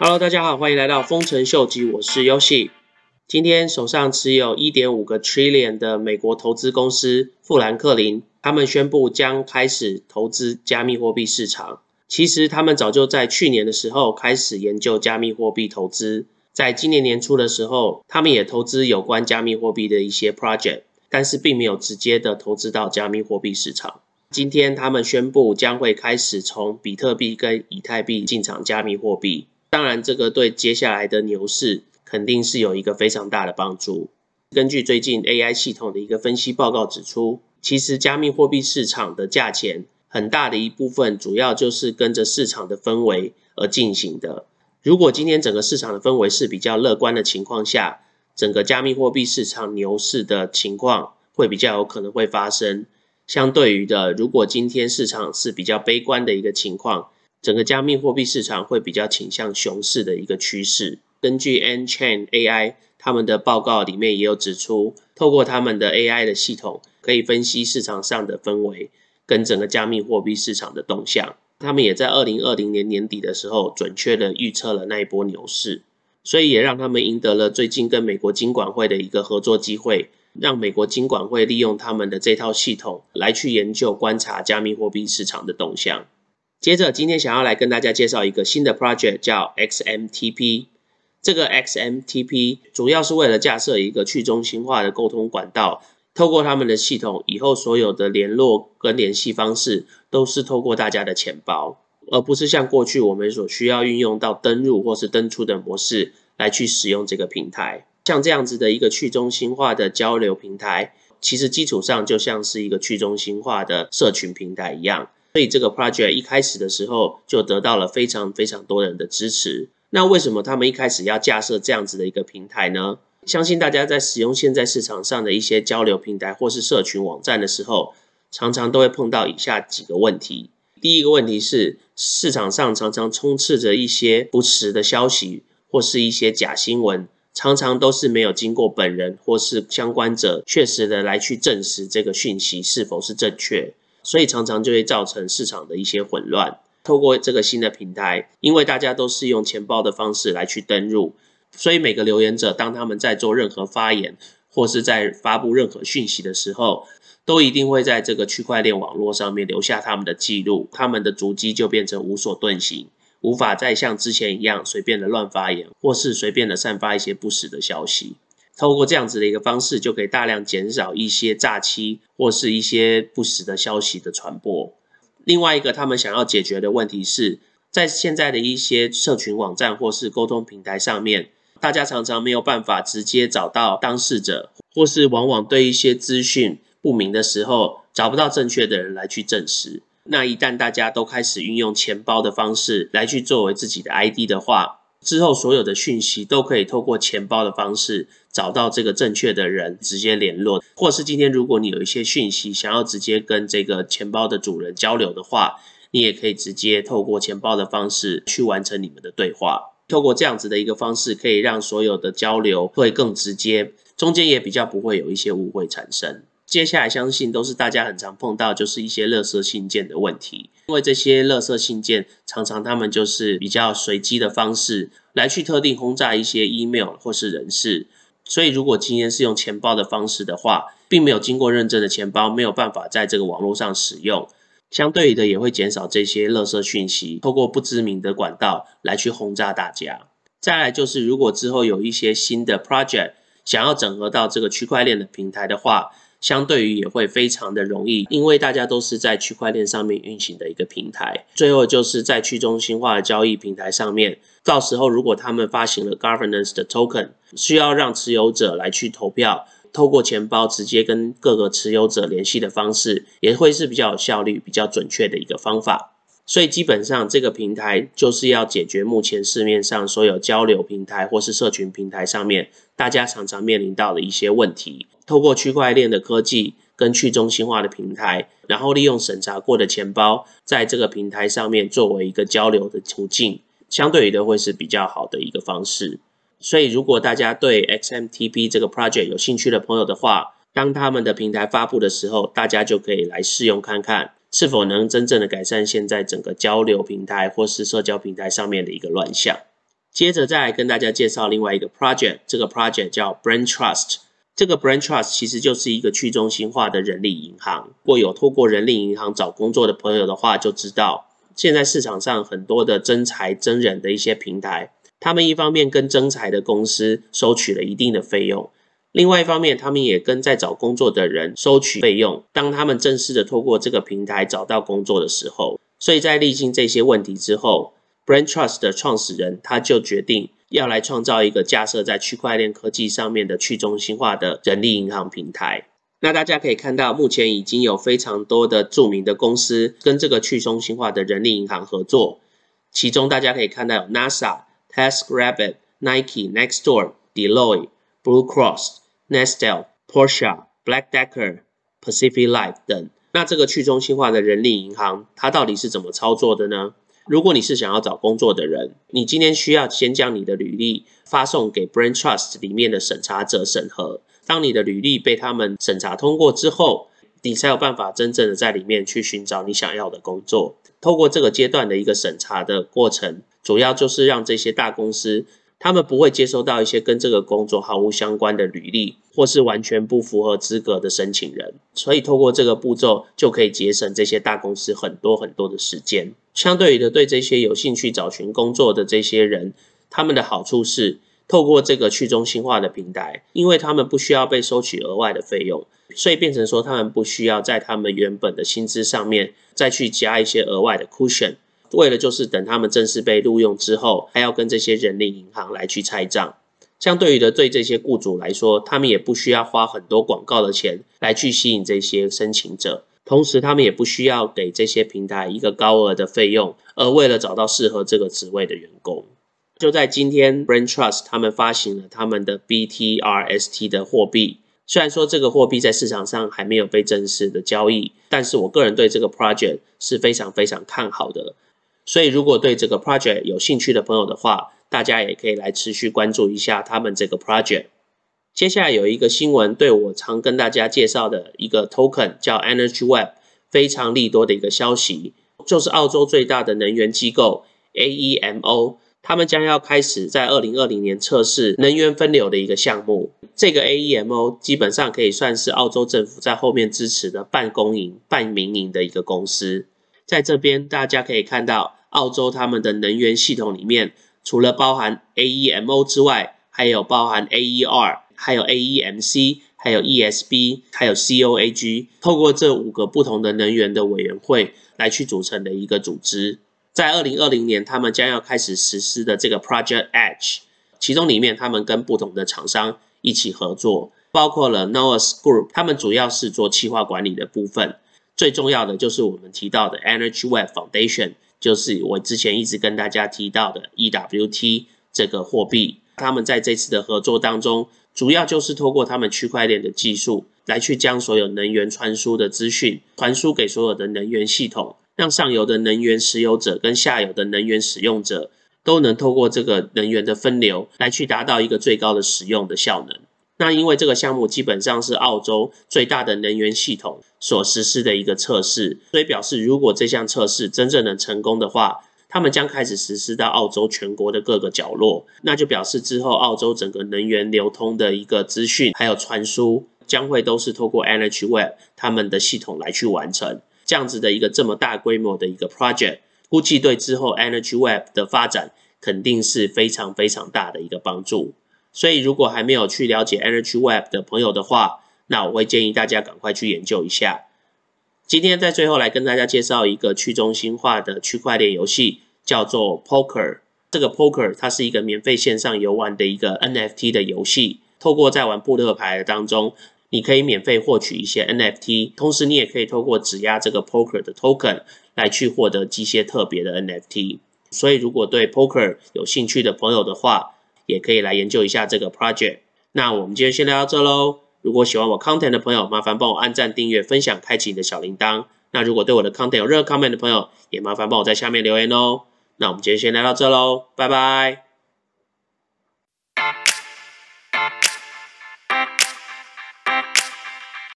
Hello，大家好，欢迎来到丰臣秀吉，我是 Yoshi。今天手上持有一点五个 trillion 的美国投资公司富兰克林，他们宣布将开始投资加密货币市场。其实他们早就在去年的时候开始研究加密货币投资，在今年年初的时候，他们也投资有关加密货币的一些 project，但是并没有直接的投资到加密货币市场。今天他们宣布将会开始从比特币跟以太币进场加密货币，当然这个对接下来的牛市肯定是有一个非常大的帮助。根据最近 AI 系统的一个分析报告指出，其实加密货币市场的价钱。很大的一部分主要就是跟着市场的氛围而进行的。如果今天整个市场的氛围是比较乐观的情况下，整个加密货币市场牛市的情况会比较有可能会发生。相对于的，如果今天市场是比较悲观的一个情况，整个加密货币市场会比较倾向熊市的一个趋势。根据 N Chain AI 他们的报告里面也有指出，透过他们的 AI 的系统可以分析市场上的氛围。跟整个加密货币市场的动向，他们也在二零二零年年底的时候准确的预测了那一波牛市，所以也让他们赢得了最近跟美国金管会的一个合作机会，让美国金管会利用他们的这套系统来去研究观察加密货币市场的动向。接着，今天想要来跟大家介绍一个新的 project，叫 XMTP。这个 XMTP 主要是为了架设一个去中心化的沟通管道。透过他们的系统，以后所有的联络跟联系方式都是透过大家的钱包，而不是像过去我们所需要运用到登入或是登出的模式来去使用这个平台。像这样子的一个去中心化的交流平台，其实基础上就像是一个去中心化的社群平台一样。所以这个 project 一开始的时候就得到了非常非常多人的支持。那为什么他们一开始要架设这样子的一个平台呢？相信大家在使用现在市场上的一些交流平台或是社群网站的时候，常常都会碰到以下几个问题。第一个问题是，市场上常常充斥着一些不实的消息或是一些假新闻，常常都是没有经过本人或是相关者确实的来去证实这个讯息是否是正确，所以常常就会造成市场的一些混乱。透过这个新的平台，因为大家都是用钱包的方式来去登入。所以每个留言者，当他们在做任何发言或是在发布任何讯息的时候，都一定会在这个区块链网络上面留下他们的记录，他们的足迹就变成无所遁形，无法再像之前一样随便的乱发言，或是随便的散发一些不实的消息。透过这样子的一个方式，就可以大量减少一些诈欺或是一些不实的消息的传播。另外一个他们想要解决的问题是，在现在的一些社群网站或是沟通平台上面。大家常常没有办法直接找到当事者，或是往往对一些资讯不明的时候，找不到正确的人来去证实。那一旦大家都开始运用钱包的方式来去作为自己的 ID 的话，之后所有的讯息都可以透过钱包的方式找到这个正确的人，直接联络。或是今天如果你有一些讯息想要直接跟这个钱包的主人交流的话，你也可以直接透过钱包的方式去完成你们的对话。透过这样子的一个方式，可以让所有的交流会更直接，中间也比较不会有一些误会产生。接下来相信都是大家很常碰到，就是一些垃圾信件的问题。因为这些垃圾信件常常他们就是比较随机的方式来去特定轰炸一些 email 或是人事，所以如果今天是用钱包的方式的话，并没有经过认证的钱包没有办法在这个网络上使用。相对的，也会减少这些垃圾讯息，透过不知名的管道来去轰炸大家。再来就是，如果之后有一些新的 project 想要整合到这个区块链的平台的话，相对于也会非常的容易，因为大家都是在区块链上面运行的一个平台。最后就是在去中心化的交易平台上面，到时候如果他们发行了 governance 的 token，需要让持有者来去投票。透过钱包直接跟各个持有者联系的方式，也会是比较有效率、比较准确的一个方法。所以基本上这个平台就是要解决目前市面上所有交流平台或是社群平台上面大家常常面临到的一些问题。透过区块链的科技跟去中心化的平台，然后利用审查过的钱包，在这个平台上面作为一个交流的途径，相对于的会是比较好的一个方式。所以，如果大家对 XMTP 这个 project 有兴趣的朋友的话，当他们的平台发布的时候，大家就可以来试用看看，是否能真正的改善现在整个交流平台或是社交平台上面的一个乱象。接着再来跟大家介绍另外一个 project，这个 project 叫 Brain Trust。这个 Brand Trust 其实就是一个去中心化的人力银行。如果有透过人力银行找工作的朋友的话，就知道现在市场上很多的征才真人的一些平台，他们一方面跟征才的公司收取了一定的费用，另外一方面他们也跟在找工作的人收取费用。当他们正式的透过这个平台找到工作的时候，所以在历经这些问题之后。，Brand Trust 的创始人，他就决定要来创造一个架设在区块链科技上面的去中心化的人力银行平台。那大家可以看到，目前已经有非常多的著名的公司跟这个去中心化的人力银行合作。其中大家可以看到有 NASA、TaskRabbit、Nike、Nextdoor、Deloitte、Blue Cross、Nestle、Porsche、Black Decker、Pacific Life 等。那这个去中心化的人力银行，它到底是怎么操作的呢？如果你是想要找工作的人，你今天需要先将你的履历发送给 Brain Trust 里面的审查者审核。当你的履历被他们审查通过之后，你才有办法真正的在里面去寻找你想要的工作。透过这个阶段的一个审查的过程，主要就是让这些大公司。他们不会接收到一些跟这个工作毫无相关的履历，或是完全不符合资格的申请人，所以透过这个步骤就可以节省这些大公司很多很多的时间。相对于的，对这些有兴趣找寻工作的这些人，他们的好处是透过这个去中心化的平台，因为他们不需要被收取额外的费用，所以变成说他们不需要在他们原本的薪资上面再去加一些额外的 cushion。为了就是等他们正式被录用之后，还要跟这些人力银行来去拆账。相对于的，对这些雇主来说，他们也不需要花很多广告的钱来去吸引这些申请者，同时他们也不需要给这些平台一个高额的费用。而为了找到适合这个职位的员工，就在今天，Brain Trust 他们发行了他们的 BTRST 的货币。虽然说这个货币在市场上还没有被正式的交易，但是我个人对这个 project 是非常非常看好的。所以，如果对这个 project 有兴趣的朋友的话，大家也可以来持续关注一下他们这个 project。接下来有一个新闻，对我常跟大家介绍的一个 token 叫 Energy Web，非常利多的一个消息，就是澳洲最大的能源机构 AEMO，他们将要开始在二零二零年测试能源分流的一个项目。这个 AEMO 基本上可以算是澳洲政府在后面支持的半公营、半民营的一个公司。在这边大家可以看到。澳洲他们的能源系统里面，除了包含 AEMO 之外，还有包含 AER，还有 AEMC，还有 ESB，还有 COAG。透过这五个不同的能源的委员会来去组成的一个组织，在二零二零年，他们将要开始实施的这个 Project Edge，其中里面他们跟不同的厂商一起合作，包括了 Noah's Group，他们主要是做气化管理的部分，最重要的就是我们提到的 Energy Web Foundation。就是我之前一直跟大家提到的 EWT 这个货币，他们在这次的合作当中，主要就是透过他们区块链的技术，来去将所有能源传输的资讯传输给所有的能源系统，让上游的能源持有者跟下游的能源使用者都能透过这个能源的分流，来去达到一个最高的使用的效能。那因为这个项目基本上是澳洲最大的能源系统所实施的一个测试，所以表示如果这项测试真正能成功的话，他们将开始实施到澳洲全国的各个角落，那就表示之后澳洲整个能源流通的一个资讯还有传输将会都是透过 Energy Web 他们的系统来去完成，这样子的一个这么大规模的一个 project，估计对之后 Energy Web 的发展肯定是非常非常大的一个帮助。所以，如果还没有去了解 Energy Web 的朋友的话，那我会建议大家赶快去研究一下。今天在最后来跟大家介绍一个去中心化的区块链游戏，叫做 Poker。这个 Poker 它是一个免费线上游玩的一个 NFT 的游戏。透过在玩扑克牌当中，你可以免费获取一些 NFT，同时你也可以透过质押这个 Poker 的 Token 来去获得一些特别的 NFT。所以，如果对 Poker 有兴趣的朋友的话，也可以来研究一下这个 project。那我们今天先聊到这喽。如果喜欢我 content 的朋友，麻烦帮我按赞、订阅、分享、开启你的小铃铛。那如果对我的 content 有任何 comment 的朋友，也麻烦帮我在下面留言哦。那我们今天先聊到这喽，拜拜。